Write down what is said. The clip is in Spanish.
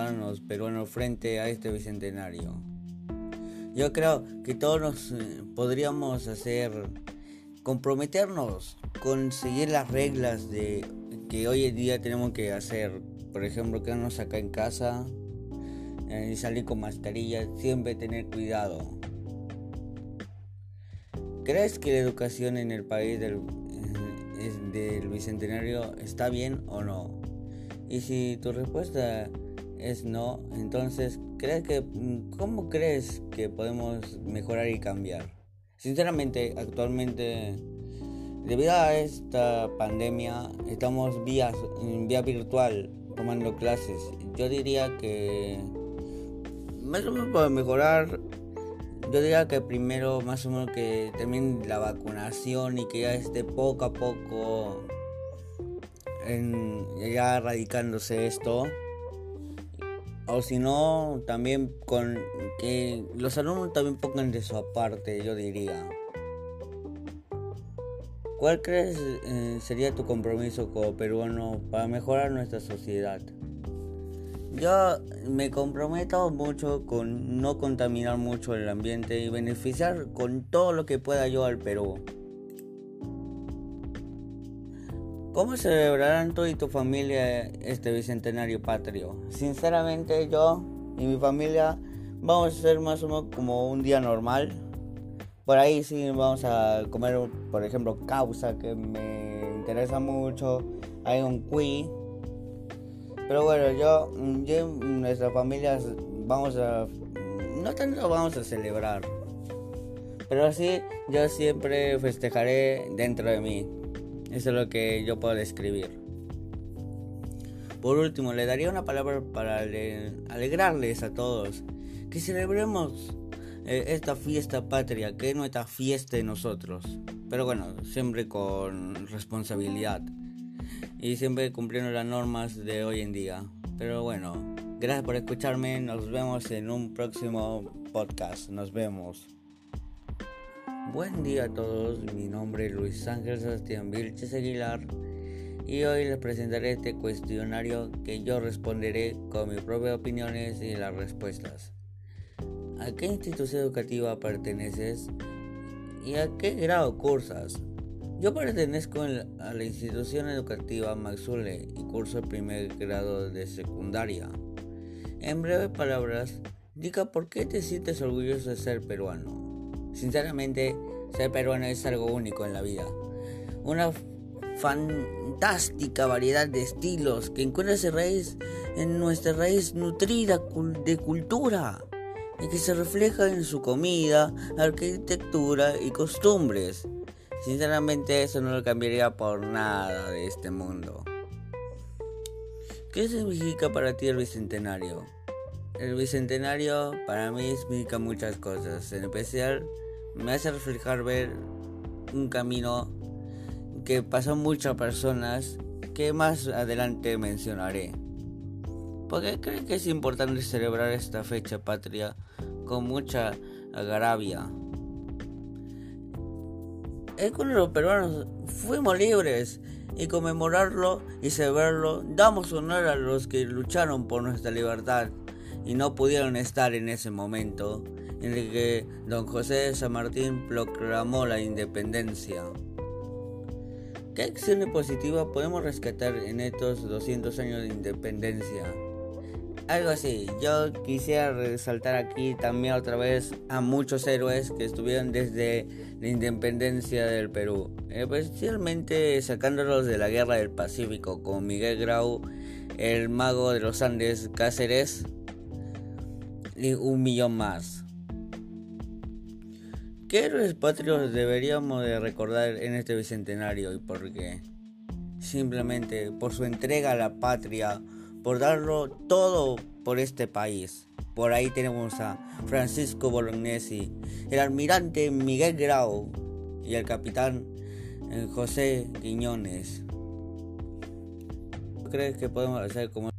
ciudadanos peruanos frente a este bicentenario. Yo creo que todos nos eh, podríamos hacer comprometernos con seguir las reglas de que hoy en día tenemos que hacer. Por ejemplo, quedarnos acá en casa, y salir con mascarilla, siempre tener cuidado. ¿Crees que la educación en el país del, eh, del Bicentenario está bien o no? Y si tu respuesta es no, entonces ¿crees que, ¿cómo crees que podemos mejorar y cambiar? Sinceramente, actualmente, debido a esta pandemia, estamos vía, vía virtual tomando clases. Yo diría que más o menos para mejorar, yo diría que primero más o menos que también la vacunación y que ya esté poco a poco en, ya erradicándose esto. O si no, también con que los alumnos también pongan de su aparte, yo diría. ¿Cuál crees eh, sería tu compromiso como peruano para mejorar nuestra sociedad? Yo me comprometo mucho con no contaminar mucho el ambiente y beneficiar con todo lo que pueda yo al Perú. ¿Cómo celebrarán tú y tu familia este bicentenario patrio? Sinceramente yo y mi familia vamos a hacer más o menos como un día normal. Por ahí sí vamos a comer, por ejemplo, causa que me interesa mucho. Hay un cuy pero bueno, yo, yo nuestras familias vamos a... No tanto vamos a celebrar. Pero sí, yo siempre festejaré dentro de mí. Eso es lo que yo puedo describir. Por último, le daría una palabra para alegrarles a todos. Que celebremos eh, esta fiesta patria, que es nuestra fiesta de nosotros. Pero bueno, siempre con responsabilidad y siempre cumpliendo las normas de hoy en día. Pero bueno, gracias por escucharme, nos vemos en un próximo podcast, nos vemos. Buen día a todos, mi nombre es Luis Ángel Sebastián Vilches Aguilar y hoy les presentaré este cuestionario que yo responderé con mis propias opiniones y las respuestas. ¿A qué institución educativa perteneces? ¿Y a qué grado cursas? Yo pertenezco a la institución educativa Maxule y curso el primer grado de secundaria. En breves palabras, diga por qué te sientes orgulloso de ser peruano. Sinceramente, ser peruano es algo único en la vida. Una fantástica variedad de estilos que encuentra raíz en nuestra raíz nutrida de cultura y que se refleja en su comida, arquitectura y costumbres. Sinceramente eso no lo cambiaría por nada de este mundo. ¿Qué significa para ti el Bicentenario? El Bicentenario para mí significa muchas cosas. En especial me hace reflejar ver un camino que pasó muchas personas que más adelante mencionaré. Porque creo que es importante celebrar esta fecha patria con mucha agravia es cuando los peruanos fuimos libres y conmemorarlo y celebrarlo damos honor a los que lucharon por nuestra libertad y no pudieron estar en ese momento en el que don José de San Martín proclamó la independencia. ¿Qué acciones positivas podemos rescatar en estos 200 años de independencia? Algo así, yo quisiera resaltar aquí también otra vez a muchos héroes que estuvieron desde la independencia del Perú, especialmente sacándolos de la guerra del Pacífico, como Miguel Grau, el mago de los Andes Cáceres y un millón más. ¿Qué héroes patrios deberíamos de recordar en este bicentenario y por qué? Simplemente por su entrega a la patria, por darlo todo por este país. Por ahí tenemos a Francisco Bolognesi, el almirante Miguel Grau y el capitán eh, José Quiñones. ¿Crees que podemos hacer como